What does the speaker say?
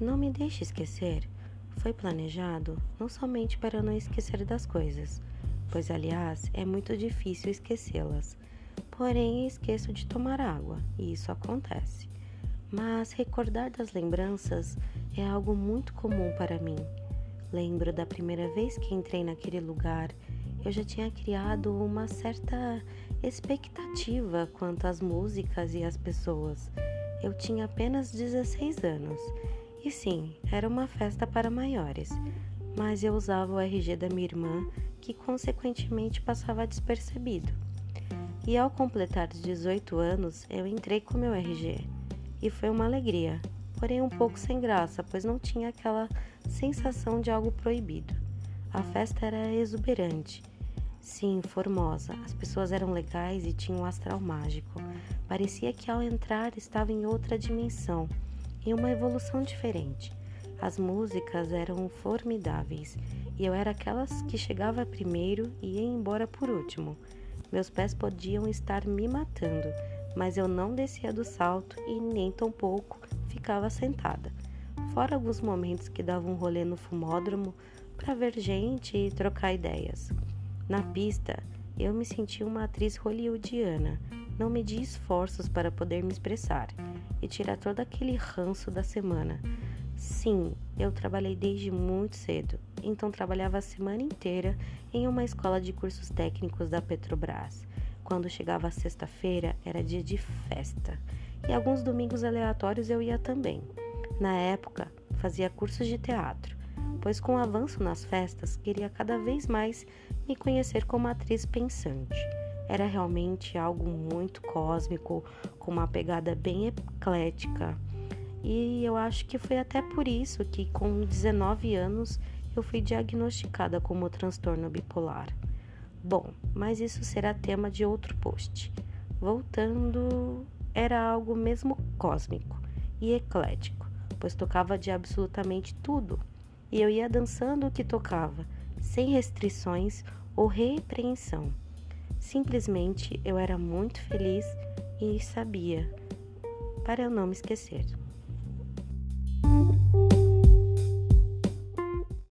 Não me deixe esquecer foi planejado não somente para não esquecer das coisas, pois, aliás, é muito difícil esquecê-las. Porém, esqueço de tomar água, e isso acontece. Mas recordar das lembranças é algo muito comum para mim. Lembro da primeira vez que entrei naquele lugar, eu já tinha criado uma certa expectativa quanto às músicas e às pessoas. Eu tinha apenas 16 anos e sim, era uma festa para maiores, mas eu usava o RG da minha irmã, que consequentemente passava despercebido. E ao completar 18 anos, eu entrei com meu RG. E foi uma alegria, porém um pouco sem graça, pois não tinha aquela sensação de algo proibido. A festa era exuberante. Sim, formosa. As pessoas eram legais e tinham um astral mágico. Parecia que ao entrar estava em outra dimensão em uma evolução diferente. As músicas eram formidáveis e eu era aquelas que chegava primeiro e ia embora por último. Meus pés podiam estar me matando, mas eu não descia do salto e nem tampouco ficava sentada. Fora alguns momentos que dava um rolê no fumódromo para ver gente e trocar ideias. Na pista, eu me sentia uma atriz hollywoodiana, não medi esforços para poder me expressar e tirar todo aquele ranço da semana. Sim, eu trabalhei desde muito cedo, então trabalhava a semana inteira em uma escola de cursos técnicos da Petrobras. Quando chegava a sexta-feira, era dia de festa, e alguns domingos aleatórios eu ia também. Na época, fazia cursos de teatro, pois com o avanço nas festas, queria cada vez mais me conhecer como atriz pensante era realmente algo muito cósmico, com uma pegada bem eclética. E eu acho que foi até por isso que, com 19 anos, eu fui diagnosticada como transtorno bipolar. Bom, mas isso será tema de outro post. Voltando, era algo mesmo cósmico e eclético, pois tocava de absolutamente tudo, e eu ia dançando o que tocava, sem restrições ou repreensão. Simplesmente eu era muito feliz e sabia, para eu não me esquecer.